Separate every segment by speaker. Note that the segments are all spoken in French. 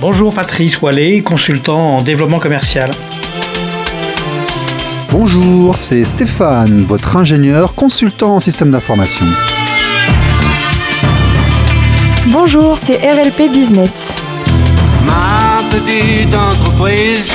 Speaker 1: Bonjour Patrice Wallet, consultant en développement commercial.
Speaker 2: Bonjour, c'est Stéphane, votre ingénieur consultant en système d'information.
Speaker 3: Bonjour, c'est RLP Business.
Speaker 4: Ma petite entreprise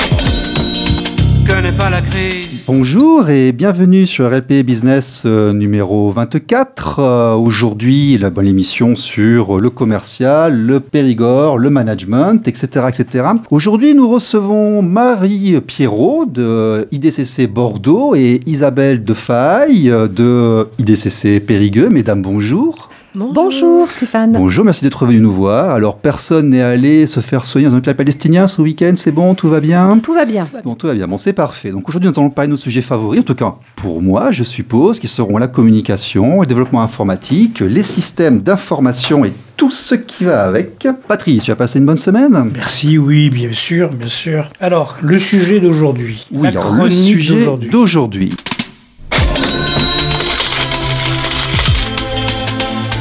Speaker 4: connaît pas la crise.
Speaker 2: Bonjour et bienvenue sur RLP Business euh, numéro 24. Euh, Aujourd'hui, la bonne émission sur le commercial, le périgord, le management, etc. etc. Aujourd'hui, nous recevons Marie Pierrot de IDCC Bordeaux et Isabelle Defaille de IDCC Périgueux. Mesdames, bonjour.
Speaker 3: Bonjour. Stéphane.
Speaker 2: Bonjour, merci d'être venu nous voir. Alors, personne n'est allé se faire soigner dans un hôpital palestinien ce week-end, c'est bon, tout va bien?
Speaker 3: Tout va bien.
Speaker 2: Bon, tout va bien, bon, c'est parfait. Donc aujourd'hui, nous allons parler de nos sujets favoris, en tout cas pour moi, je suppose, qui seront la communication, le développement informatique, les systèmes d'information et tout ce qui va avec. Patrice, tu as passé une bonne semaine?
Speaker 1: Merci, oui, bien sûr, bien sûr. Alors, le sujet d'aujourd'hui.
Speaker 2: Oui,
Speaker 1: la
Speaker 2: alors, le sujet
Speaker 1: d'aujourd'hui.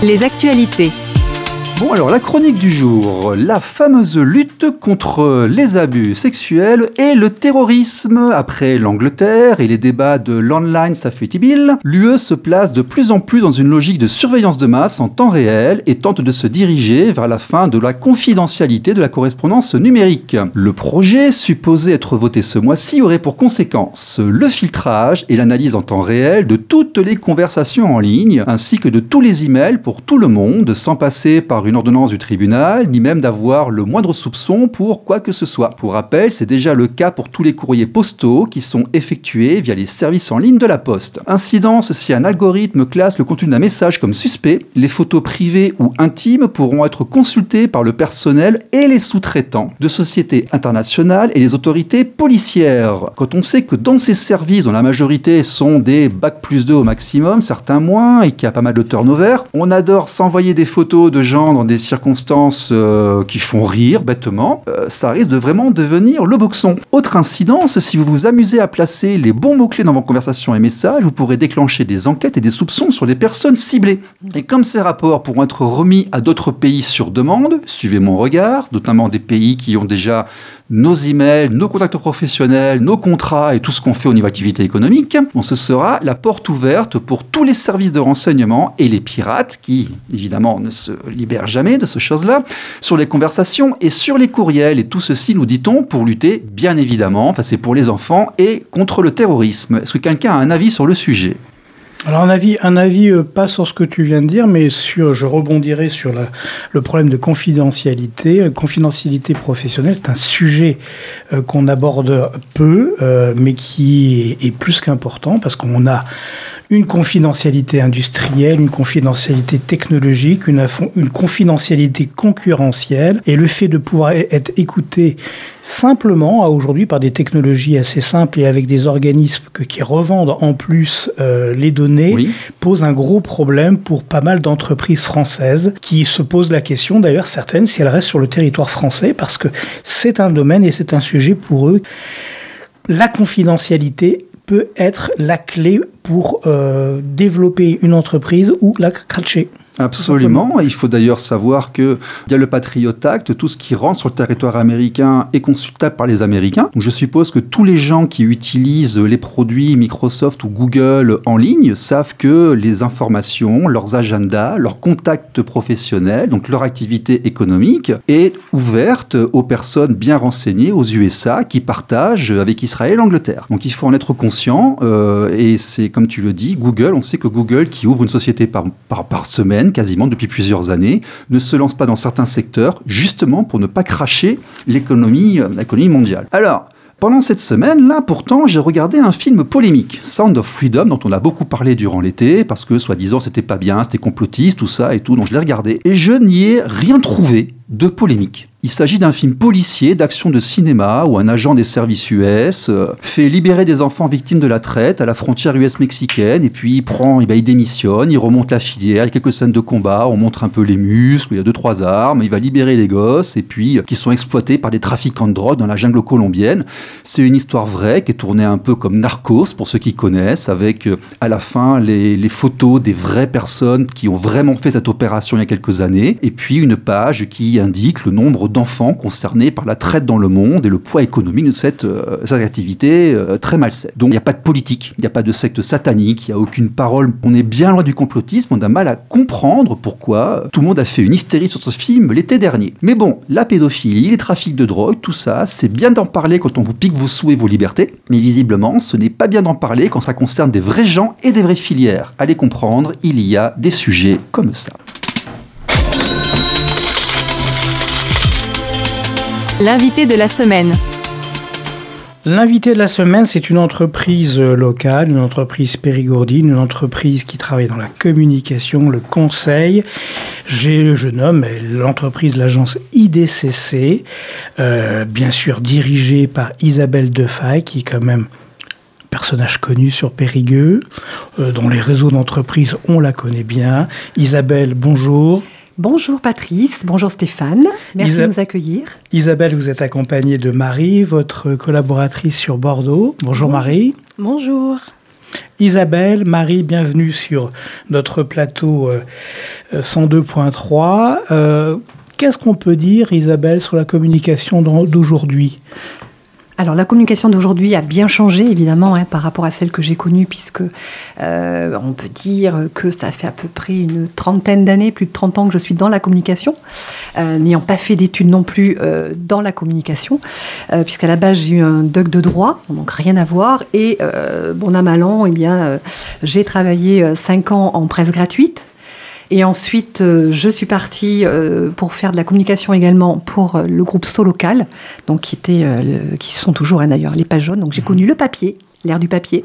Speaker 5: Les actualités.
Speaker 2: Bon, alors la chronique du jour, la fameuse lutte contre les abus sexuels et le terrorisme. Après l'Angleterre et les débats de l'Online Safety Bill, l'UE se place de plus en plus dans une logique de surveillance de masse en temps réel et tente de se diriger vers la fin de la confidentialité de la correspondance numérique. Le projet, supposé être voté ce mois-ci, aurait pour conséquence le filtrage et l'analyse en temps réel de toutes les conversations en ligne, ainsi que de tous les emails pour tout le monde, sans passer par une ordonnance du tribunal, ni même d'avoir le moindre soupçon pour quoi que ce soit. Pour rappel, c'est déjà le cas pour tous les courriers postaux qui sont effectués via les services en ligne de la poste. Incidence, si un algorithme classe le contenu d'un message comme suspect, les photos privées ou intimes pourront être consultées par le personnel et les sous-traitants de sociétés internationales et les autorités policières. Quand on sait que dans ces services, dont la majorité sont des bac plus 2 au maximum, certains moins, et qu'il y a pas mal de turnover, on adore s'envoyer des photos de gens dans des circonstances euh, qui font rire bêtement, euh, ça risque de vraiment devenir le boxon. Autre incidence, si vous vous amusez à placer les bons mots-clés dans vos conversations et messages, vous pourrez déclencher des enquêtes et des soupçons sur les personnes ciblées. Et comme ces rapports pourront être remis à d'autres pays sur demande, suivez mon regard, notamment des pays qui ont déjà nos emails, nos contacts professionnels, nos contrats et tout ce qu'on fait au niveau activité économique, ce sera la porte ouverte pour tous les services de renseignement et les pirates qui, évidemment, ne se libèrent jamais de ce chose-là, sur les conversations et sur les courriels. Et tout ceci, nous dit-on, pour lutter, bien évidemment, enfin c'est pour les enfants, et contre le terrorisme. Est-ce que quelqu'un a un avis sur le sujet?
Speaker 1: Alors un avis, un avis euh, pas sur ce que tu viens de dire, mais sur, je rebondirai sur le problème de confidentialité. Euh, Confidentialité professionnelle, c'est un sujet euh, qu'on aborde peu, mais qui est plus qu'important parce qu'on a une confidentialité industrielle, une confidentialité technologique, une, confidentialité concurrentielle, et le fait de pouvoir e- être écouté simplement à aujourd'hui par des technologies assez simples et avec des organismes que- qui revendent en plus euh, les données
Speaker 2: Oui.
Speaker 1: pose un gros problème pour pas mal d'entreprises françaises qui se posent la question, d'ailleurs certaines, si elles restent sur le territoire français, parce que c'est un domaine et c'est un sujet pour eux. La confidentialité peut être la clé pour euh, développer une entreprise ou la cratcher.
Speaker 2: Absolument. Il faut d'ailleurs savoir qu'il y a le Patriot Act, tout ce qui rentre sur le territoire américain est consultable par les Américains. Donc je suppose que tous les gens qui utilisent les produits Microsoft ou Google en ligne savent que les informations, leurs agendas, leurs contacts professionnels, donc leur activité économique, est ouverte aux personnes bien renseignées, aux USA, qui partagent avec Israël et l'Angleterre. Donc il faut en être conscient, euh, et c'est comme tu le dis, Google, on sait que Google, qui ouvre une société par semaine, quasiment depuis plusieurs années, ne se lance pas dans certains secteurs, justement pour ne pas cracher l'économie euh, l'économie mondiale. Alors, pendant cette semaine-là, pourtant, j'ai regardé un film polémique, Sound of Freedom, dont on a beaucoup parlé durant l'été, parce que, soi-disant, c'était pas bien, c'était complotiste, tout ça et tout, donc je l'ai regardé. Et je n'y ai rien trouvé de polémique. Il s'agit d'un film policier d'action de cinéma où un agent des services US euh, fait libérer des enfants victimes de la traite à la frontière US-mexicaine et puis il prend, eh ben, il démissionne, il remonte la filière, il quelques scènes de combat, on montre un peu les muscles, il y a deux trois armes, il va libérer les gosses et puis euh, qui sont exploités par des trafiquants de drogue dans la jungle colombienne. C'est une histoire vraie qui est tournée un peu comme Narcos pour ceux qui connaissent, avec euh, à la fin les, les photos des vraies personnes qui ont vraiment fait cette opération il y a quelques années et puis une page qui indique le nombre d'enfants concernés par la traite dans le monde et le poids économique de cette, euh, activité euh, très malsaine. Donc il n'y a pas de politique, il n'y a pas de secte satanique, il n'y a aucune parole. On est bien loin du complotisme, on a mal à comprendre pourquoi tout le monde a fait une hystérie sur ce film l'été dernier. Mais bon, la pédophilie, les trafics de drogue, tout ça, c'est bien d'en parler quand on vous pique vos sous et vos libertés, mais visiblement, ce n'est pas bien d'en parler quand ça concerne des vrais gens et des vraies filières. Allez comprendre, il y a des sujets comme ça.
Speaker 5: L'invité de la semaine.
Speaker 1: L'invité de la semaine, c'est une entreprise euh, locale, une entreprise périgourdine, une entreprise qui travaille dans la communication, le conseil. J'ai, je nomme l'entreprise, l'agence IDCC, euh, bien sûr dirigée par Isabelle Defay, qui est quand même personnage connu sur Périgueux, euh, dont les réseaux d'entreprises, on la connaît bien. Isabelle, bonjour.
Speaker 6: Bonjour Patrice, bonjour Stéphane, merci
Speaker 1: Isa-
Speaker 6: de nous accueillir.
Speaker 1: Isabelle, vous êtes accompagnée de Marie, votre collaboratrice sur Bordeaux. Bonjour Marie.
Speaker 3: Bonjour.
Speaker 1: Isabelle, Marie, bienvenue sur notre plateau euh, euh, 102.3. Euh, Qu'est-ce qu'on peut dire, Isabelle, sur la communication d'aujourd'hui?
Speaker 6: Alors la communication d'aujourd'hui a bien changé évidemment hein, par rapport à celle que j'ai connue puisque euh, on peut dire que ça fait à peu près une trentaine d'années, plus de 30 ans que je suis dans la communication, euh, n'ayant pas fait d'études non plus euh, dans la communication, puisqu'à la base j'ai eu un doc de droit, donc rien à voir, et bon à mal an, eh bien j'ai travaillé euh, cinq ans en presse gratuite. Et ensuite, euh, je suis partie euh, pour faire de la communication également pour euh, le groupe Solocal, donc qui était, euh, qui sont toujours hein, d'ailleurs les pages jaunes. Donc j'ai connu le papier, l'ère du papier,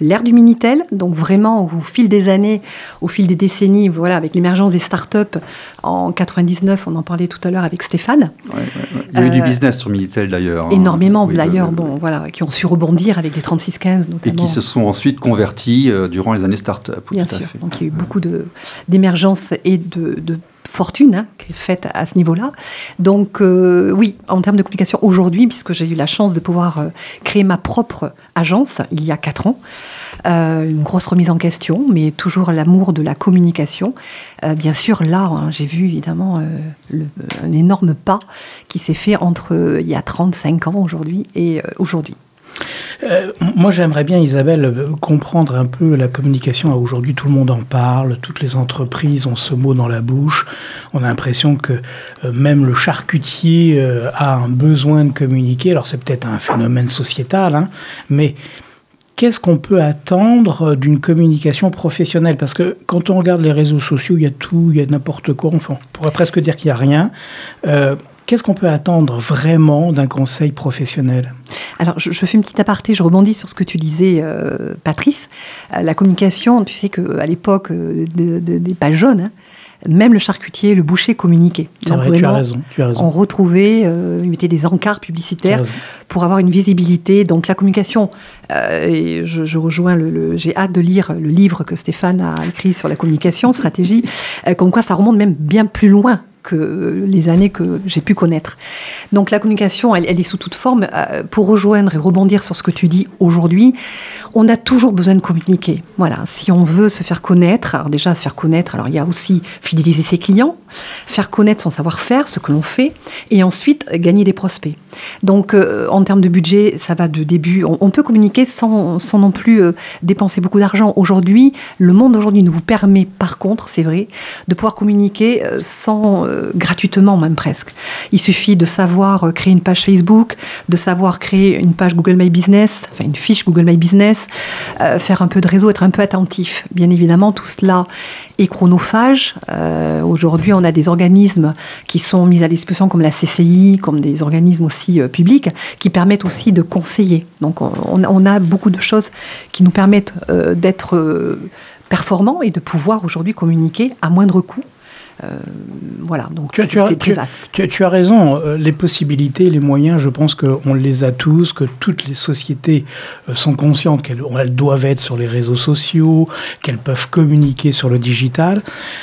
Speaker 6: l'ère du minitel. Donc vraiment au fil des années, au fil des décennies, voilà, avec l'émergence des startups en 99, on en parlait tout à l'heure avec Stéphane.
Speaker 2: Il y a eu du
Speaker 6: Euh,
Speaker 2: business sur Minitel d'ailleurs. hein.
Speaker 6: Énormément
Speaker 2: Oui,
Speaker 6: d'ailleurs,
Speaker 2: le-
Speaker 6: bon voilà, qui ont su rebondir avec les 3615
Speaker 2: Et
Speaker 6: notamment.
Speaker 2: qui se sont ensuite convertis euh, durant les années start-up.
Speaker 6: Bien
Speaker 2: tout à
Speaker 6: sûr.
Speaker 2: fait.
Speaker 6: Donc il y a eu beaucoup d'émergence et de, de fortune hein, qui est faite à ce niveau-là. Donc euh, oui, en termes de communication aujourd'hui, puisque j'ai eu la chance de pouvoir euh, créer ma propre agence il y a quatre ans, euh, une grosse remise en question, mais toujours l'amour de la communication. Euh, bien sûr, là, hein, j'ai vu évidemment euh, le- un énorme pas qui s'est fait entre il y a 35 ans aujourd'hui et aujourd'hui.
Speaker 1: Euh, moi, j'aimerais bien, Isabelle, comprendre un peu la communication. Aujourd'hui, tout le monde en parle, toutes les entreprises ont ce mot dans la bouche. On a l'impression que euh, même le charcutier euh, a un besoin de communiquer. Alors, c'est peut-être un phénomène sociétal, hein, mais qu'est-ce qu'on peut attendre d'une communication professionnelle? Parce que quand on regarde les réseaux sociaux, il y a tout, il y a n'importe quoi. On pourrait presque dire qu'il n'y a rien. Qu'est-ce qu'on peut attendre vraiment d'un conseil professionnel?
Speaker 6: Alors, je, je fais une petite aparté, je rebondis sur ce que tu disais, euh, Patrice. Euh, la communication, tu sais qu'à l'époque euh, de- de- des pages jaunes, hein, même le charcutier, le boucher Donc,
Speaker 1: vrai, tu as raison. Tu as raison.
Speaker 6: On retrouvait, euh, ils mettaient des encarts publicitaires pour avoir une visibilité. Donc la communication, euh, et je, je rejoins le, le- j'ai hâte de lire le livre que Stéphane a écrit sur la communication, stratégie, euh, comme quoi ça remonte même bien plus loin que euh, les années que j'ai pu connaître. Donc la communication, elle, est sous toute forme. Euh, pour rejoindre et rebondir sur ce que tu dis aujourd'hui, on a toujours besoin de communiquer. Voilà, si on veut se faire connaître, alors déjà se faire connaître, alors il y a aussi fidéliser ses clients, faire connaître son savoir-faire, ce que l'on fait, et ensuite euh, gagner des prospects. Donc euh, en termes de budget, ça va de début. On, peut communiquer sans, sans non plus euh, dépenser beaucoup d'argent. Aujourd'hui, le monde d'aujourd'hui nous permet, par contre, c'est vrai, de pouvoir communiquer sans gratuitement même presque. Il suffit de savoir créer une page Facebook, de savoir créer une page Google My Business, enfin une fiche Google My Business, euh, faire un peu de réseau, être un peu attentif. Bien évidemment, tout cela est chronophage. Euh, Aujourd'hui, on a des organismes qui sont mis à disposition comme la CCI, comme des organismes aussi euh, publics, qui permettent aussi de conseiller. Donc on, a beaucoup de choses qui nous permettent d'être performants et de pouvoir aujourd'hui communiquer à moindre coût. Euh, voilà, donc
Speaker 1: Tu as-
Speaker 6: c'est
Speaker 1: tu as-
Speaker 6: c'est très vaste.
Speaker 1: Tu, tu as raison, euh, les possibilités, les moyens, je pense qu'on les a tous, que toutes les sociétés euh, sont conscientes qu'elles elles doivent être sur les réseaux sociaux, qu'elles peuvent communiquer sur le digital.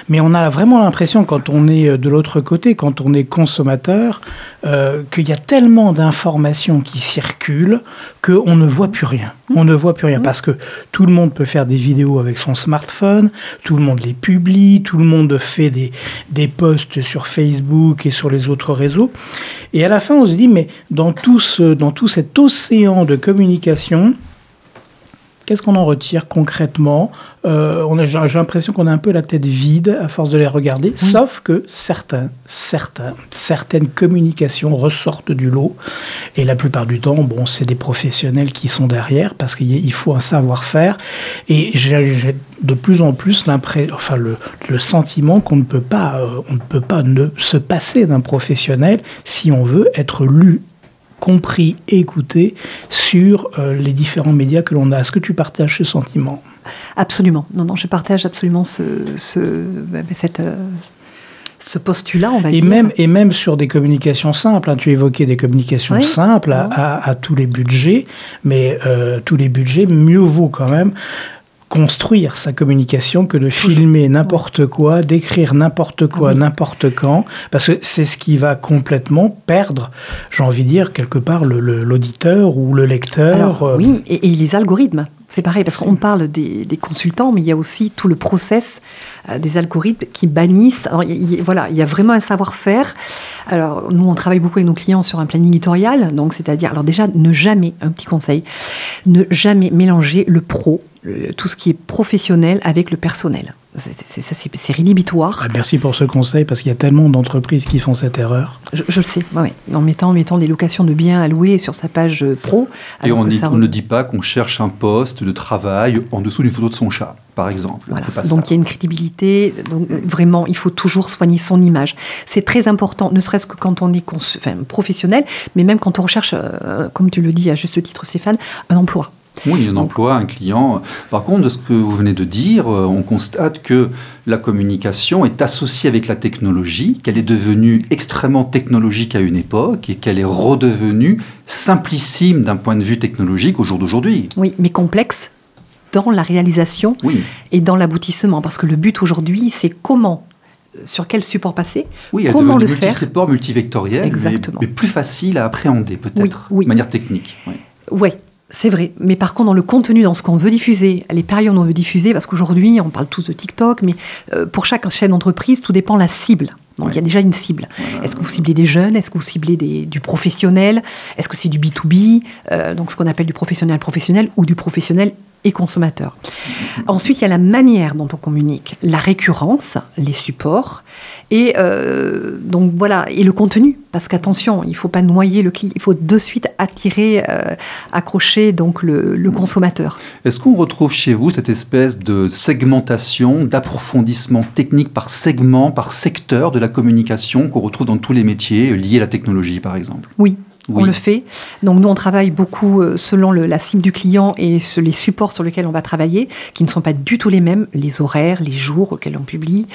Speaker 1: Mais on a vraiment l'impression, quand on est de l'autre côté, quand on est consommateur, euh, qu'il y a tellement d'informations qui circulent qu'on ne voit plus rien. On ne voit plus rien parce que tout le monde peut faire des vidéos avec son smartphone, tout le monde les publie, tout le monde fait des, des posts sur Facebook et sur les autres réseaux. Et à la fin, on se dit, mais dans tout, ce, dans tout cet océan de communication, Qu'est-ce qu'on en retire concrètement euh, on a- J'ai l'impression qu'on a un peu la tête vide à force de les regarder, sauf que certains, certains, certaines communications ressortent du lot. Et la plupart du temps, bon, c'est des professionnels qui sont derrière parce qu'il y a- il faut un savoir-faire. Et j'ai j'ai de plus en plus l'impression, enfin le, le sentiment qu'on ne peut pas, euh, on ne peut pas ne se passer d'un professionnel si on veut être lu compris, écouté sur euh, les différents médias que l'on a. Est-ce que tu partages ce sentiment?
Speaker 6: Absolument. Non, non, je partage absolument ce, ce, ben, cette, euh, ce postulat, on va
Speaker 1: et
Speaker 6: dire.
Speaker 1: même, et même sur des communications simples, hein, tu évoquais des communications
Speaker 6: Oui.
Speaker 1: simples à, à- à tous les budgets, mais euh, tous les budgets, mieux vaut quand même construire sa communication que de filmer n'importe quoi, d'écrire n'importe quoi,
Speaker 6: Ah oui.
Speaker 1: n'importe quand, parce que c'est ce qui va complètement perdre, j'ai envie de dire, quelque part, l'auditeur ou le lecteur.
Speaker 6: Alors,
Speaker 1: euh,
Speaker 6: oui, et, et les algorithmes, c'est pareil, parce qu'on parle des, des consultants, mais il y a aussi tout le process euh, des algorithmes qui bannissent. Alors, il y a- voilà, il y a vraiment un savoir-faire. Alors, nous, on travaille beaucoup avec nos clients sur un planning éditorial, donc c'est-à-dire, alors déjà, ne jamais, un petit conseil, ne jamais mélanger le pro, le- tout ce qui est professionnel avec le personnel. C'est- c'est- c'est- C'est c'est rédhibitoire.
Speaker 1: Ah, merci pour ce conseil, parce qu'il y a tellement d'entreprises qui font cette erreur.
Speaker 6: Je, je le sais, ouais, en mettant, en mettant des locations de biens à louer sur sa page euh, pro.
Speaker 2: Et on,
Speaker 6: que
Speaker 2: dit-
Speaker 6: ça
Speaker 2: on ne dit pas qu'on cherche un poste de travail en dessous d'une photo de son chat, par exemple.
Speaker 6: Voilà.
Speaker 2: C'est pas
Speaker 6: Donc
Speaker 2: ça.
Speaker 6: il y a une crédibilité. Donc euh, vraiment, il faut toujours soigner son image. C'est très important, ne serait-ce que quand on est enfin, professionnel, mais même quand on recherche, euh, comme tu le dis à juste titre, Stéphane, un emploi.
Speaker 2: Oui, un emploi, un client. Par contre, de ce que vous venez de dire, euh, on constate que la communication est associée avec la technologie, qu'elle est devenue extrêmement technologique à une époque et qu'elle est redevenue simplissime d'un point de vue technologique au jour d'aujourd'hui.
Speaker 6: Oui, mais complexe dans la réalisation
Speaker 2: Oui,
Speaker 6: et dans l'aboutissement, parce que le but aujourd'hui, c'est comment, euh, sur quel support passer,
Speaker 2: oui,
Speaker 6: comment le faire.
Speaker 2: multi-support, multivectoriel, mais,
Speaker 6: Exactement.
Speaker 2: mais plus facile à appréhender peut-être,
Speaker 6: Oui, oui.
Speaker 2: de manière technique. oui.
Speaker 6: Ouais, c'est vrai. Mais par contre, dans le contenu, dans ce qu'on veut diffuser, les périodes où on veut diffuser, parce qu'aujourd'hui, on parle tous de TikTok, mais euh, pour chaque chaîne d'entreprise, tout dépend de la cible. Donc
Speaker 2: Ouais.
Speaker 6: il y a déjà une cible. Est-ce que vous ciblez des jeunes? Est-ce que vous ciblez des- du professionnel? Est-ce que c'est du B2B Euh, Donc ce qu'on appelle du professionnel professionnel ou du professionnel et consommateur. Ensuite, il y a la manière dont on communique, la récurrence, les supports, et euh, donc voilà, et le contenu. Parce qu'attention, il ne faut pas noyer le client, il faut de suite attirer, euh, accrocher donc le, le consommateur.
Speaker 2: Est-ce qu'on retrouve chez vous cette espèce de segmentation, d'approfondissement technique par segment, par secteur de la communication qu'on retrouve dans tous les métiers liés à la technologie, par exemple?
Speaker 6: Oui.
Speaker 2: Oui.
Speaker 6: On le fait. Donc nous, on travaille beaucoup euh, selon le- la cible du client et ce- les supports sur lesquels on va travailler, qui ne sont pas du tout les mêmes, les horaires, les jours auxquels on publie,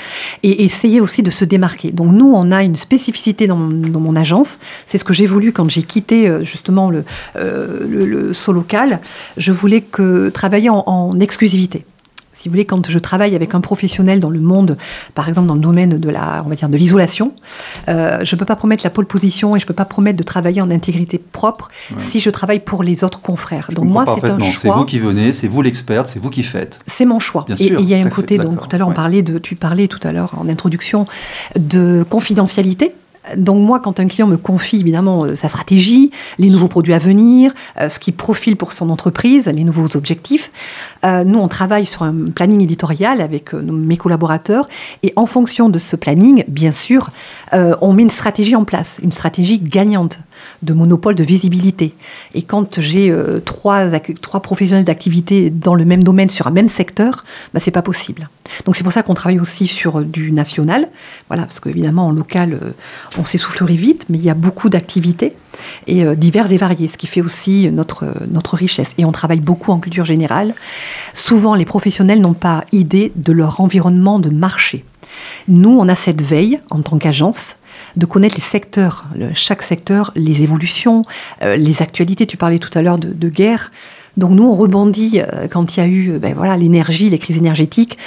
Speaker 6: et essayer aussi de se démarquer. Donc nous, on a une spécificité dans mon, dans mon agence. C'est ce que j'ai voulu quand j'ai quitté euh, justement le, euh, le, le saut local. Je voulais que travailler en, en exclusivité. Si vous voulez, quand je travaille avec un professionnel dans le monde, par exemple dans le domaine de la, on va dire, de l'isolation, euh, je ne peux pas promettre la pole position et je ne peux pas promettre de travailler en intégrité propre si je travaille pour les autres confrères.
Speaker 2: Je
Speaker 6: Donc moi, c'est un
Speaker 2: parfaitement. C'est
Speaker 6: choix.
Speaker 2: vous qui venez, c'est vous l'experte, c'est vous qui faites.
Speaker 6: C'est mon choix.
Speaker 2: Bien
Speaker 6: et il y a un
Speaker 2: fait,
Speaker 6: côté, donc tout à l'heure, on parlait de, tu parlais tout à l'heure en introduction de confidentialité. Donc moi, quand un client me confie évidemment euh, sa stratégie, les nouveaux produits à venir, euh, ce qu'il profile pour son entreprise, les nouveaux objectifs, euh, nous on travaille sur un planning éditorial avec mes collaborateurs et en fonction de ce planning, bien sûr, on met une stratégie en place, une stratégie gagnante de monopole de visibilité. Et quand j'ai trois, trois professionnels d'activité dans le même domaine sur un même secteur, bah, c'est pas possible. Donc c'est pour ça qu'on travaille aussi sur euh, du national, voilà, parce qu'évidemment en local, euh, on s'essoufflerait vite, mais il y a beaucoup d'activités et euh, diverses et variées, ce qui fait aussi notre, notre richesse. Et on travaille beaucoup en culture générale. Souvent, les professionnels n'ont pas idée de leur environnement de marché. Nous, on a cette veille en tant qu'agence de connaître les secteurs, le- chaque secteur, les évolutions, euh, les actualités. Tu parlais tout à l'heure de, de guerre. Donc nous, on rebondit euh, quand il y a eu ben, voilà, l'énergie, les crises énergétiques.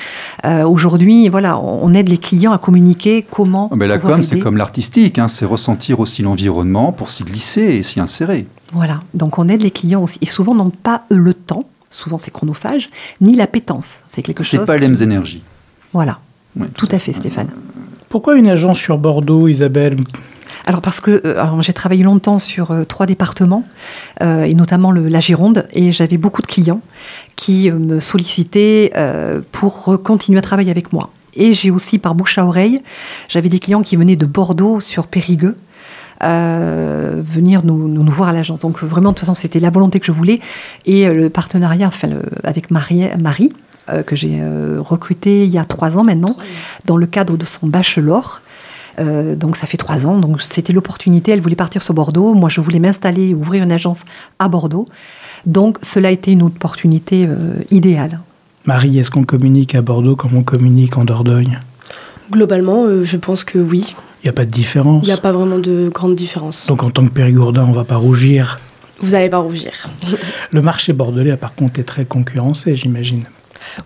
Speaker 6: Euh, Aujourd'hui, voilà, on, aide les clients à communiquer comment.
Speaker 2: Ah, Mais la com, c'est comme l'artistique, hein, c'est ressentir aussi l'environnement pour s'y glisser et s'y insérer.
Speaker 6: Voilà, donc on aide les clients aussi. Et souvent, n'ont pas eux, le temps, souvent c'est chronophage, ni l'appétence. C'est quelque chose.
Speaker 2: C'est pas les mêmes énergies.
Speaker 6: Voilà, tout à fait, Stéphane.
Speaker 1: Pourquoi une agence sur Bordeaux, Isabelle
Speaker 6: alors parce que euh, j'ai travaillé longtemps sur euh, trois départements euh, et notamment la Gironde et j'avais beaucoup de clients qui me sollicitaient pour continuer à travailler avec moi. Et j'ai aussi par bouche à oreille, j'avais des clients qui venaient de Bordeaux sur Périgueux. venir nous, voir à l'agence. Donc vraiment, de toute façon, c'était la volonté que je voulais. Et le partenariat avec Marie euh, que j'ai euh, recruté il y a trois ans maintenant, dans le cadre de son bachelor. Euh, donc ça fait trois ans, donc c'était l'opportunité. Elle voulait partir sur Bordeaux. Moi, je voulais m'installer, ouvrir une agence à Bordeaux. Donc cela a été une opportunité euh, idéale.
Speaker 1: Marie, est-ce qu'on communique à Bordeaux comme on communique en Dordogne?
Speaker 7: Globalement, euh, je pense que oui.
Speaker 1: Il n'y a pas de différence?
Speaker 7: Il n'y a pas vraiment de grande différence.
Speaker 1: Donc en tant que Périgourdin, on va pas rougir?
Speaker 7: Vous n'allez pas rougir.
Speaker 1: Le marché bordelais, par contre, est très concurrencé, j'imagine.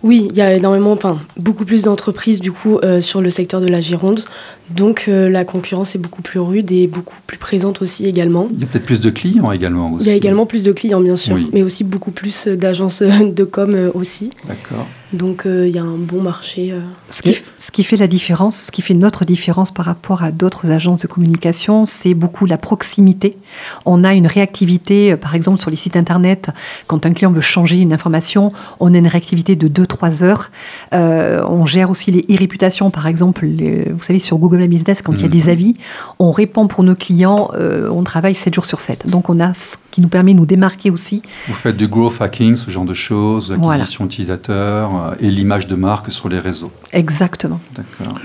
Speaker 7: Oui, il y a énormément, enfin, beaucoup plus d'entreprises du coup euh, sur le secteur de la Gironde. Donc euh, la concurrence est beaucoup plus rude et beaucoup plus présente aussi également.
Speaker 2: Il y a peut-être plus de clients également aussi.
Speaker 7: Il y a également plus de clients bien sûr,
Speaker 2: Oui.
Speaker 7: mais aussi beaucoup plus euh, d'agences de com aussi.
Speaker 2: D'accord.
Speaker 7: Donc euh, il y a un bon marché. euh.
Speaker 6: Ce qui, ce qui fait la différence, ce qui fait notre différence par rapport à d'autres agences de communication, c'est beaucoup la proximité. On a une réactivité, euh, par exemple sur les sites internet, quand un client veut changer une information, on a une réactivité de 2-3 heures. Euh, on gère aussi les e-réputations, par exemple, les- vous savez, sur Google My Business, quand il y a
Speaker 2: Mhm.
Speaker 6: des avis, on répond pour nos clients, euh, on travaille 7 jours sur 7. Donc on a ce qui nous permet de nous démarquer aussi.
Speaker 2: Vous faites du growth hacking, ce genre de choses,
Speaker 6: Voilà.
Speaker 2: acquisition utilisateur euh, et l'image de marque sur les réseaux.
Speaker 6: Exactement.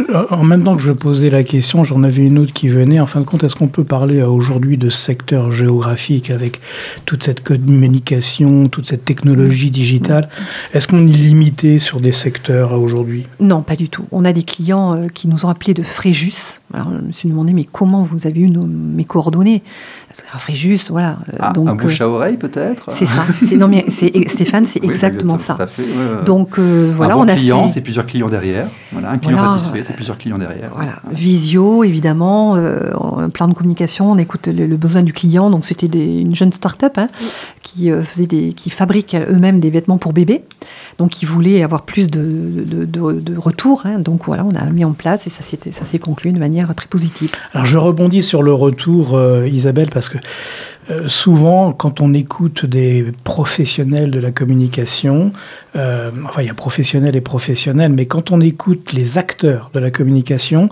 Speaker 1: Euh, En même temps que je posais la question, j'en avais une autre qui venait. En fin de compte, est-ce qu'on peut parler euh, aujourd'hui de secteur géographique avec toute cette communication, toute cette technologie digitale? Est-ce qu'on est limité sur des secteurs euh, aujourd'hui?
Speaker 6: Non, pas du tout. On a des clients qui nous ont appelés de Fréjus. Alors, je me suis demandé, mais comment vous avez eu nos- mes coordonnées? Ah, Fréjus, voilà. euh,
Speaker 2: Ah,
Speaker 6: donc,
Speaker 2: un bouche
Speaker 6: euh,
Speaker 2: à oreille peut-être
Speaker 6: c'est ça. C'est, non, mais Stéphane, c'est
Speaker 2: Oui,
Speaker 6: exactement ça.
Speaker 2: fait, ouais.
Speaker 6: Donc, euh, voilà,
Speaker 2: un bon
Speaker 6: on a
Speaker 2: client,
Speaker 6: fait.
Speaker 2: c'est plusieurs clients derrière. Voilà, un client
Speaker 6: Voilà.
Speaker 2: satisfait, c'est plusieurs clients derrière.
Speaker 6: Voilà, visio évidemment, euh, un plan de communication, on écoute le, le besoin du client. Donc c'était une jeune start-up hein, qui euh, faisait des, qui fabrique eux-mêmes des vêtements pour bébés. Donc ils voulaient avoir plus de, de, de, retours. hein. Donc voilà, on a mis en place et ça s'est conclu de manière très positive.
Speaker 1: Alors je rebondis sur le retour, euh, Isabelle, parce que euh, souvent, quand on écoute des professionnels de la communication, enfin il y a professionnels et professionnels, mais quand on écoute les acteurs de la communication,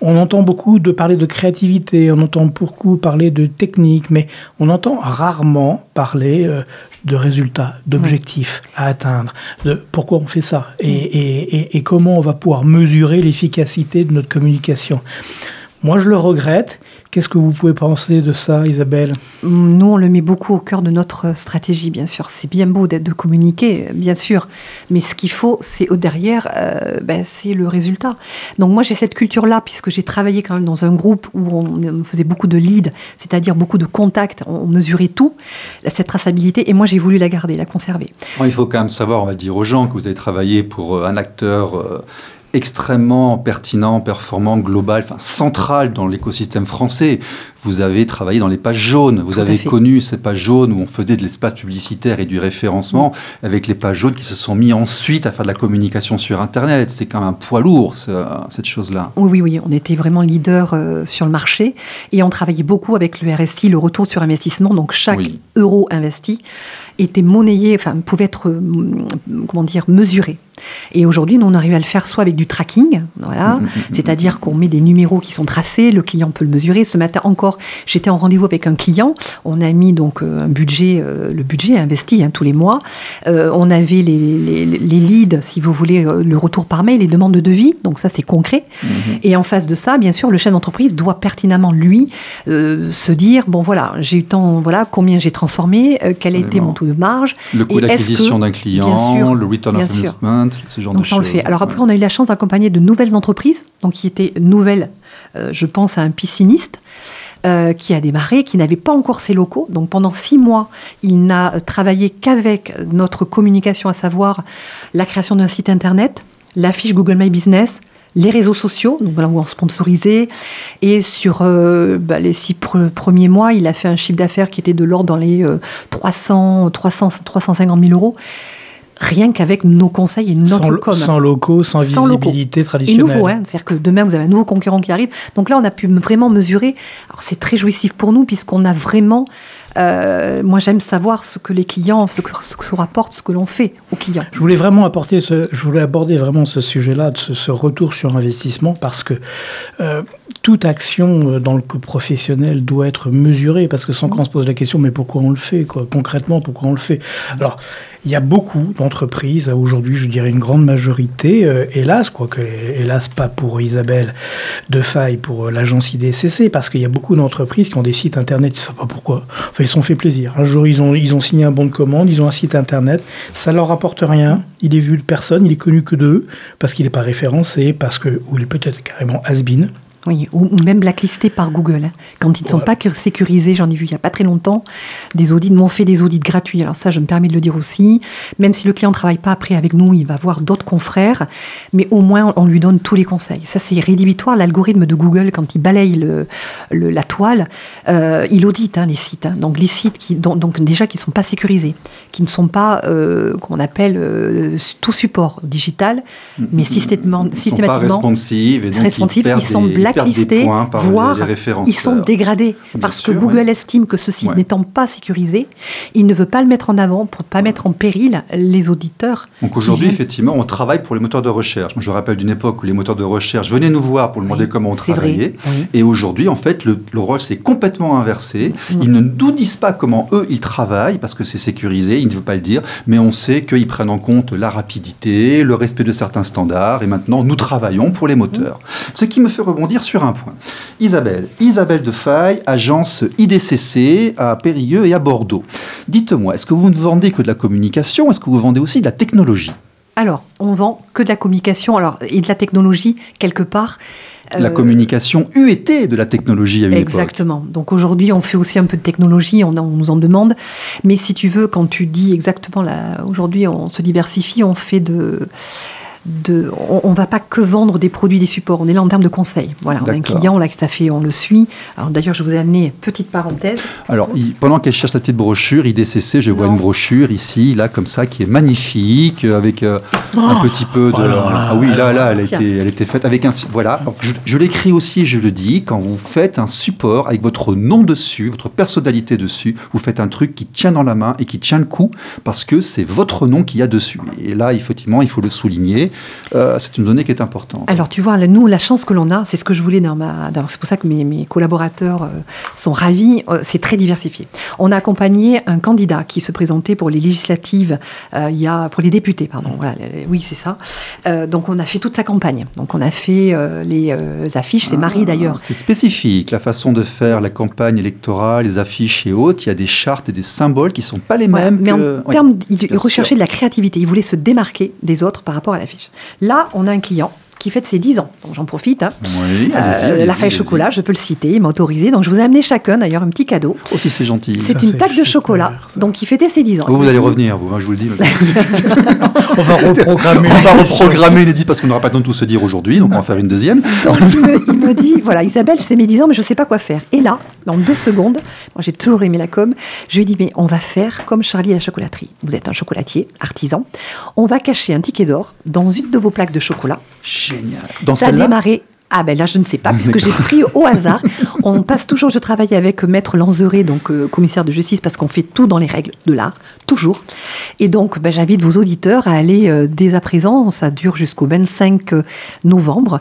Speaker 1: on entend beaucoup parler de créativité, on entend beaucoup parler de technique, mais on entend rarement parler euh, de résultats, d'objectifs à atteindre, de pourquoi on fait ça et comment on va pouvoir mesurer l'efficacité de notre communication. Moi, je le regrette. Qu'est-ce que vous pouvez penser de ça, Isabelle?
Speaker 6: Nous, on le met beaucoup au cœur de notre stratégie, bien sûr. C'est bien beau d'être de communiquer, bien sûr, mais ce qu'il faut, c'est au derrière, euh, ben, c'est le résultat. Donc moi, j'ai cette culture-là, puisque j'ai travaillé quand même dans un groupe où on, faisait beaucoup de leads, c'est-à-dire beaucoup de contacts, on mesurait tout, cette traçabilité, et moi, j'ai voulu la garder, la conserver.
Speaker 2: Bon, il faut quand même savoir, on va dire aux gens, que vous avez travaillé pour euh, un acteur euh, extrêmement pertinent, performant, global, enfin central dans l'écosystème français. Vous avez travaillé dans les pages jaunes. Vous
Speaker 6: Tout
Speaker 2: avez connu ces pages jaunes où on faisait de l'espace publicitaire et du référencement avec les pages jaunes qui se sont mis ensuite à faire de la communication sur Internet. C'est quand même un poids lourd, ce- cette chose-là.
Speaker 6: Oui, oui, oui, on était vraiment leader euh, sur le marché et on travaillait beaucoup avec le RSI, le retour sur investissement. Donc chaque
Speaker 2: Oui.
Speaker 6: euro investi était monnayé, enfin pouvait être, euh, comment dire, mesuré. Et aujourd'hui, nous, on arrive à le faire soit avec du tracking, voilà,
Speaker 2: Mm, mm, mm,
Speaker 6: c'est-à-dire qu'on met des numéros qui sont tracés, le client peut le mesurer. Ce matin encore, j'étais en rendez-vous avec un client, on a mis donc euh, un budget, euh, le budget investi hein, tous les mois. Euh, on avait les, les, les leads, si vous voulez, le retour par mail, les demandes de devis, donc ça c'est concret. Et en face de ça, bien sûr, le chef d'entreprise doit pertinemment, lui, euh, se dire, bon voilà, j'ai eu tant, voilà, combien j'ai transformé, euh, quel a été mon taux de marge.
Speaker 2: Le coût d'acquisition d'un
Speaker 6: Bien
Speaker 2: client,
Speaker 6: sûr,
Speaker 2: le return
Speaker 6: bien
Speaker 2: of
Speaker 6: sûr.
Speaker 2: Investment, ce genre
Speaker 6: Donc
Speaker 2: de
Speaker 6: ça, on le fait. Alors après,
Speaker 2: Ouais.
Speaker 6: on a eu la chance d'accompagner de nouvelles entreprises, donc qui étaient nouvelles. Euh, je pense à un pisciniste. euh, qui a démarré, qui n'avait pas encore ses locaux. Donc pendant six mois, il n'a travaillé qu'avec notre communication, à savoir la création d'un site internet, l'affiche Google My Business, les réseaux sociaux, donc voilà où on sponsorisait. Et sur euh, bah, les six pre- premiers mois, il a fait un chiffre d'affaires qui était de l'ordre dans les euh, 300, 300, 350 000 euros rien qu'avec nos conseils et notre
Speaker 1: sans,
Speaker 6: com.
Speaker 1: sans locaux, sans,
Speaker 6: Sans locaux.
Speaker 1: visibilité
Speaker 6: Et
Speaker 1: traditionnelle.
Speaker 6: nouveau, hein, c'est-à-dire que demain vous avez un nouveau concurrent qui arrive. Donc là, on a pu vraiment mesurer. Alors c'est très jouissif pour nous puisqu'on a vraiment. euh, moi, j'aime savoir ce que les clients, ce que, ce que se rapporte, ce que l'on fait aux clients.
Speaker 1: Je voulais vraiment apporter ce, je voulais aborder vraiment ce sujet-là, ce, ce retour sur investissement, parce que euh, toute action euh, dans le professionnel doit être mesurée, parce que sans qu'on se pose la question, mais pourquoi on le fait, quoi? Concrètement, pourquoi on le fait? Alors, il y a beaucoup d'entreprises, aujourd'hui, je dirais une grande majorité, euh, hélas, quoique hélas pas pour Isabelle Defaille, pour euh, l'agence IDCC, parce qu'il y a beaucoup d'entreprises qui ont des sites internet, ils ne savent pas pourquoi. Enfin, ils se sont fait plaisir. Un jour, ils ont, signé un bon de commande, ils ont un site internet, ça leur rapporte rien, il est vu de personne, il est connu que d'eux, parce qu'il n'est pas référencé, parce que, ou il est peut-être carrément has-been.
Speaker 6: Oui, ou, même blacklistés par Google. hein. Quand ils ne sont
Speaker 1: Voilà.
Speaker 6: pas sécurisés, j'en ai vu il n'y a pas très longtemps, des audits m'ont fait des audits gratuits. Alors ça, je me permets de le dire aussi. Même si le client ne travaille pas après avec nous, il va voir d'autres confrères, mais au moins on lui donne tous les conseils. Ça, c'est rédhibitoire. L'algorithme de Google, quand il balaye le, le- la toile, euh, il audite hein, les sites. hein. Donc les sites qui, donc déjà qui ne sont pas sécurisés, qui ne sont pas, euh, qu'on appelle euh, tout support digital, mais systématiquement,
Speaker 2: Ils sont pas responsives et donc ils,
Speaker 6: sont
Speaker 2: des
Speaker 6: blacklistés,
Speaker 2: les-
Speaker 6: voire
Speaker 2: les
Speaker 6: ils sont dégradés
Speaker 2: Bien
Speaker 6: parce
Speaker 2: sûr,
Speaker 6: que Google
Speaker 2: ouais.
Speaker 6: estime que ce site
Speaker 2: Ouais.
Speaker 6: n'étant pas sécurisé, il ne veut pas le mettre en avant pour ne pas mettre en péril les auditeurs.
Speaker 2: Donc aujourd'hui, effectivement, on travaille pour les moteurs de recherche. Je me rappelle d'une époque où les moteurs de recherche venaient nous voir pour demander
Speaker 6: Oui,
Speaker 2: comment on
Speaker 6: vrai,
Speaker 2: travaillait. Et aujourd'hui, en fait, le, le rôle s'est complètement inversé. Ils ne nous disent pas comment eux, ils travaillent, parce que c'est sécurisé, ils ne veulent pas le dire, mais on sait qu'ils prennent en compte la rapidité, le respect de certains standards, et maintenant, nous travaillons pour les moteurs. Ce qui me fait rebondir sur un point. Isabelle, Isabelle Defaille, agence IDCC à Périgueux et à Bordeaux. Dites-moi, est-ce que vous ne vendez que de la communication Est-ce que vous vendez aussi de la technologie?
Speaker 6: Alors, on vend que de la communication alors, et de la technologie quelque part.
Speaker 2: La
Speaker 6: Euh,
Speaker 2: communication eût été de la technologie à une époque.
Speaker 6: Exactement. Donc aujourd'hui, on fait aussi un peu de technologie, on, nous en demande. Mais si tu veux, quand tu dis exactement, aujourd'hui, on se diversifie, on fait de. De, on ne va pas que vendre des produits, des supports. On est là en termes de conseils. Voilà, on a un client là que ça fait, on le suit. Alors d'ailleurs, je vous ai amené petite parenthèse.
Speaker 2: Alors, il- pendant qu'elle cherche la petite brochure, IDCC, je vois
Speaker 6: Non.
Speaker 2: une brochure ici, là, comme ça, qui est magnifique, euh, avec euh, un petit peu de.
Speaker 1: Oh là là.
Speaker 2: ah oui, là, là, elle a, été, elle a été faite avec un. Voilà. Donc, je je l'écris aussi, je le dis, quand vous faites un support avec votre nom dessus, votre personnalité dessus, vous faites un truc qui tient dans la main et qui tient le coup, parce que c'est votre nom qu'il y a dessus. Et là, effectivement, il faut le souligner. Euh, c'est une donnée qui est importante.
Speaker 6: Alors, tu vois, nous, la chance que l'on a, c'est ce que je voulais dans ma. C'est pour ça que mes, mes collaborateurs euh, sont ravis. euh, c'est très diversifié. On a accompagné un candidat qui se présentait pour les législatives, il y a pour les députés, pardon. Voilà, oui, c'est ça. Donc, on a fait toute sa campagne. Donc, on a fait les affiches. C'est Marie d'ailleurs.
Speaker 2: Ah, C'est spécifique, la façon de faire la campagne électorale, les affiches et autres. Il y a des chartes et des symboles qui ne sont pas les mêmes
Speaker 6: mais
Speaker 2: que...
Speaker 6: en
Speaker 2: Oui.
Speaker 6: termes, il, il recherchait de la créativité. Il voulait se démarquer des autres par rapport à l'affiche. Là, on a un client qui fête ses 10 ans. Donc, j'en profite. hein.
Speaker 2: Oui,
Speaker 6: Euh, la faille chocolat, je peux le citer, il m'a autorisé. Donc je vous ai amené chacun d'ailleurs un petit cadeau.
Speaker 2: Oh, si c'est gentil.
Speaker 6: C'est une plaque de chocolat.
Speaker 1: ça.
Speaker 6: Donc il fêtait ses 10 ans.
Speaker 2: Vous allez revenir, vous, hein, je vous le dis.
Speaker 1: On va reprogrammer.
Speaker 2: on va
Speaker 1: l'émission.
Speaker 2: reprogrammer les 10 parce qu'on n'aura pas le temps de tout se dire aujourd'hui, donc on va en faire une deuxième.
Speaker 6: Donc il me, il me dit, voilà, Isabelle, c'est mes 10 ans, mais je ne sais pas quoi faire. Et là, dans deux secondes, moi j'ai toujours aimé la com, je lui ai dit, mais on va faire comme Charlie à la chocolaterie. Vous êtes un chocolatier, artisan. On va cacher un ticket d'or dans une de vos plaques de chocolat.
Speaker 2: Génial. Dans
Speaker 6: Ça a démarré. Ah ben là je ne sais pas puisque j'ai pris au hasard. On passe toujours. Je travaille avec Maître Lanzeret, donc euh, commissaire de justice, parce qu'on fait tout dans les règles de l'art, toujours. Et donc ben, j'invite vos auditeurs à aller euh, dès à présent. Ça dure jusqu'au 25 novembre.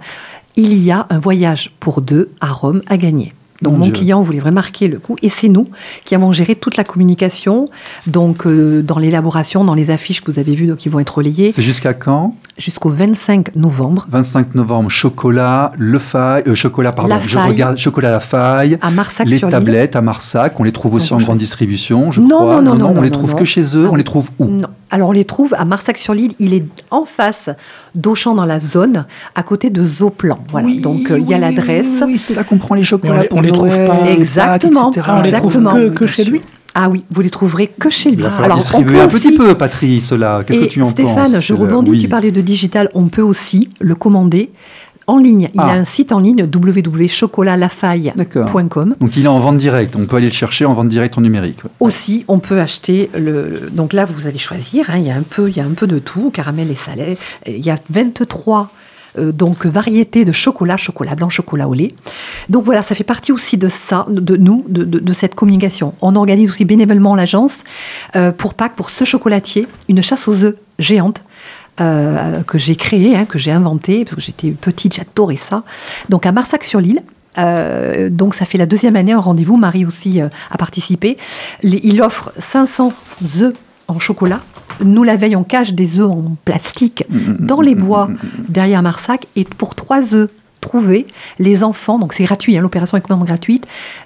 Speaker 6: Il y a un voyage pour deux à Rome à gagner. Donc
Speaker 2: Mon
Speaker 6: client voulait vraiment marquer le coup et c'est nous qui avons géré toute la communication, donc euh, dans l'élaboration, dans les affiches que vous avez vues, donc qui vont être relayées
Speaker 2: C'est jusqu'à quand?
Speaker 6: Jusqu'au 25 novembre
Speaker 2: 25 novembre, chocolat, le faille, euh, chocolat, pardon,
Speaker 6: La
Speaker 2: je
Speaker 6: Faille.
Speaker 2: regarde, chocolat la faille,
Speaker 6: à Marsac
Speaker 2: les
Speaker 6: sur
Speaker 2: tablettes à Marsac, on les trouve aussi en grande distribution, je
Speaker 6: Non,
Speaker 2: crois.
Speaker 6: non, non, non,
Speaker 2: on
Speaker 6: non,
Speaker 2: les
Speaker 6: non,
Speaker 2: trouve
Speaker 6: non.
Speaker 2: que chez eux,
Speaker 6: Ah
Speaker 2: on les trouve où?
Speaker 6: Non. Alors on les trouve à Marsac-sur-l'île. Il est en face d'Auchan dans la zone, à côté de Zoplan. Voilà.
Speaker 2: Oui,
Speaker 6: Donc euh, il y a l'adresse.
Speaker 2: Oui, oui, c'est là qu'on prend les chocolats
Speaker 1: les- trouve pas.
Speaker 6: Exactement.
Speaker 2: Pâques, etc.
Speaker 1: Ah, on les trouve
Speaker 6: Exactement.
Speaker 1: que,
Speaker 2: Oui,
Speaker 1: que chez lui
Speaker 6: Ah oui, vous les trouverez que chez lui.
Speaker 2: Il va falloir
Speaker 6: Alors on
Speaker 2: distribuer
Speaker 6: peut
Speaker 2: un
Speaker 6: aussi.
Speaker 2: petit peu, Patrice, là. Qu'est-ce que tu en
Speaker 6: Stéphane,
Speaker 2: penses
Speaker 6: je rebondis,
Speaker 2: Oui.
Speaker 6: tu parlais de digital, on peut aussi le commander En ligne, il
Speaker 2: Ah.
Speaker 6: a un site en ligne www.chocolatlafaille.com.
Speaker 2: Donc il est en vente directe. On peut aller le chercher en vente directe en numérique. ouais.
Speaker 6: Aussi, on peut acheter le. Donc là, vous allez choisir. hein, il y a un peu, il y a un peu de tout, caramel et salé. Il y a 23 euh, donc variétés de chocolat, chocolat blanc, chocolat au lait. Donc voilà, ça fait partie aussi de ça, de nous, de, cette communication. On organise aussi bénévolement l'agence euh, pour Pâques, pour ce chocolatier, une chasse aux œufs géante. euh, que j'ai créée, hein, que j'ai inventée, parce que j'étais petite, j'adorais ça. Donc à Marsac-sur-l'île, euh, donc ça fait la deuxième année en rendez-vous. Marie aussi euh, a participé. Il offre 500 œufs en chocolat. Nous la veille on cache des œufs en plastique dans les bois derrière Marsac et pour trois œufs trouvés, les enfants, donc c'est gratuit, hein, l'opération est complètement gratuite,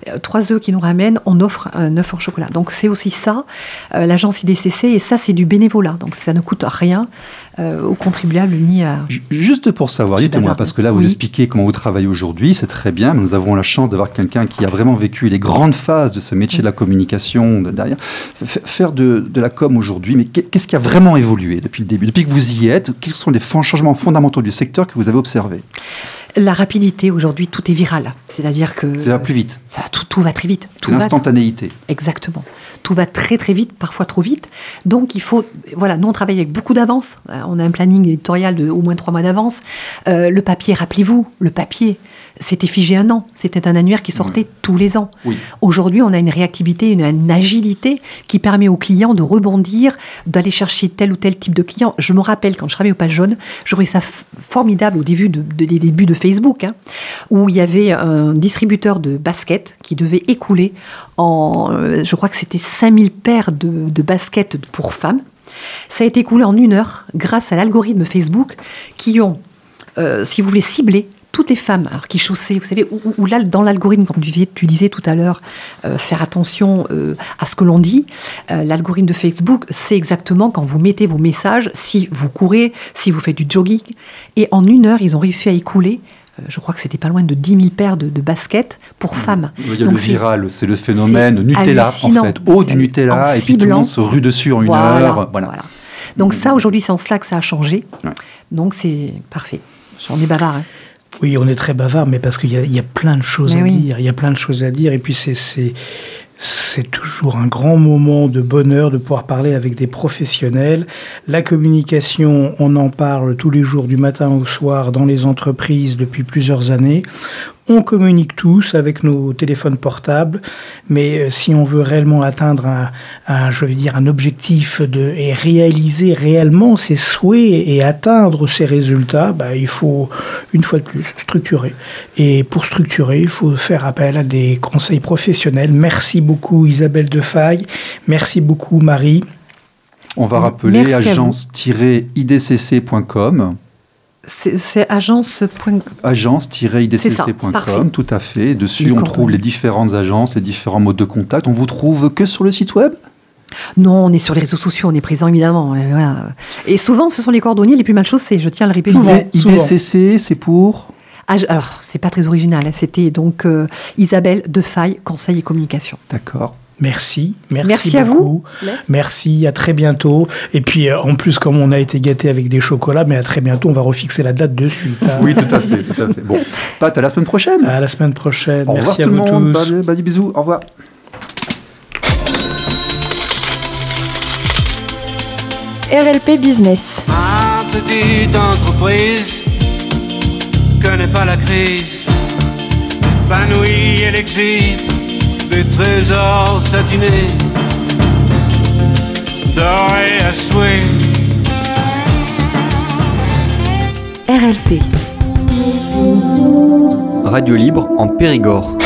Speaker 6: euh, trois œufs qui nous ramènent, on offre un œuf en chocolat. Donc c'est aussi ça, euh, l'agence IDCC, et ça c'est du bénévolat, donc ça ne coûte rien euh, aux contribuables ni à...
Speaker 2: Ju- Juste pour savoir, dites-moi, parce que là, vous
Speaker 6: Oui.
Speaker 2: expliquez comment vous travaillez aujourd'hui, c'est très bien, mais nous avons la chance d'avoir quelqu'un qui a vraiment vécu les grandes phases de ce métier de la communication de derrière. Faire de, de la com aujourd'hui, mais qu'est- qu'est-ce qui a vraiment évolué depuis le début Depuis que vous y êtes, quels sont les changements fondamentaux du secteur que vous avez observés
Speaker 6: La rapidité, aujourd'hui, tout est viral. C'est-à-dire que...
Speaker 2: Ça va plus vite,
Speaker 6: ça, tout, tout va très vite. Tout
Speaker 2: l'instantanéité.
Speaker 6: Exactement. Tout va très très vite, parfois trop vite. Donc il faut, voilà, nous on travaille avec beaucoup d'avance. Euh, On a un planning éditorial de au moins trois mois d'avance. Euh, le papier, rappelez-vous, le papier, c'était figé un an. C'était un annuaire qui sortait tous les ans.
Speaker 2: Oui.
Speaker 6: Aujourd'hui, on a une réactivité, une, une agilité qui permet aux clients de rebondir, d'aller chercher tel ou tel type de client. Je me rappelle quand je travaillais au Page Jaune, je trouvais ça formidable au début de, de- des débuts de Facebook, hein, où il y avait un distributeur de baskets qui devait écouler en, euh, je crois que c'était 5000 paires de, de baskets pour femmes. Ça a été écoulé en une heure grâce à l'algorithme Facebook qui ont, euh, si vous voulez, ciblé toutes les femmes qui chaussaient, vous savez, ou, là, dans l'algorithme, comme tu disais, tout à l'heure, euh, faire attention euh, à ce que l'on dit. L'algorithme de Facebook, c'est exactement quand vous mettez vos messages, si vous courez, si vous faites du jogging. Et en une heure, ils ont réussi à écouler, je crois que c'était pas loin de 10 000 paires de, de baskets pour femmes.
Speaker 2: Il y a
Speaker 6: Donc
Speaker 2: le
Speaker 6: c'est-
Speaker 2: viral, c'est le phénomène Nutella, en fait. Eau du Nutella, et puis tout le monde se rue dessus en une
Speaker 6: Voilà,
Speaker 2: heure. Voilà.
Speaker 6: voilà. Donc ça, aujourd'hui, c'est en cela que ça a changé.
Speaker 2: Ouais.
Speaker 6: Donc c'est parfait. J'en ai bavard. hein.
Speaker 1: Oui, on est très bavard, mais parce qu'il y, a- il y a plein de choses
Speaker 6: Mais
Speaker 1: à
Speaker 6: oui.
Speaker 1: dire. Il y a plein de choses à dire. Et puis, c'est, c'est, toujours un grand moment de bonheur de pouvoir parler avec des professionnels. La communication, on en parle tous les jours, du matin au soir, dans les entreprises depuis plusieurs années. On communique tous avec nos téléphones portables, mais euh, si on veut réellement atteindre un, un, je veux dire, un objectif de, et réaliser réellement ses souhaits et atteindre ses résultats, bah, il faut, une fois de plus, structurer. Et pour structurer, il faut faire appel à des conseils professionnels. Merci beaucoup Isabelle Defaille, merci beaucoup Marie.
Speaker 2: On va rappeler agence-idcc.com.
Speaker 6: C'est agence.
Speaker 2: agence-idcc.com, tout à fait. Dessus, on trouve les différentes agences, les différents modes de contact. On vous trouve que sur le site web?
Speaker 6: Non, on est sur les réseaux sociaux, on est présent évidemment. Et, voilà. Et souvent, ce sont les coordonnées les plus mal chaussées. Je tiens à le répéter.
Speaker 2: IDCC, c'est pour?
Speaker 6: Ah, alors, c'est pas très original. hein. C'était donc euh, Isabelle Defaille, conseil et communication.
Speaker 2: D'accord.
Speaker 1: Merci, merci,
Speaker 6: Merci à
Speaker 1: beaucoup.
Speaker 6: vous.
Speaker 1: Merci, à très bientôt. Et puis, euh, en plus, comme on a été gâté avec des chocolats, mais à très bientôt, on va refixer la date de suite. hein.
Speaker 2: Oui, tout à fait, tout à fait. Bon, Pat, à la semaine prochaine.
Speaker 1: À la semaine prochaine.
Speaker 2: Au
Speaker 1: Merci
Speaker 2: revoir
Speaker 1: à
Speaker 2: tout
Speaker 1: vous
Speaker 2: le monde.
Speaker 1: tous.
Speaker 2: Bah, bah, des bisous. Au revoir.
Speaker 3: RLP Business.
Speaker 4: Ma petite entreprise connaît pas la crise. Épanouie, elle exhibe des trésors satinés, dorés à souhait.
Speaker 3: RLP.
Speaker 8: Radio libre en Périgord.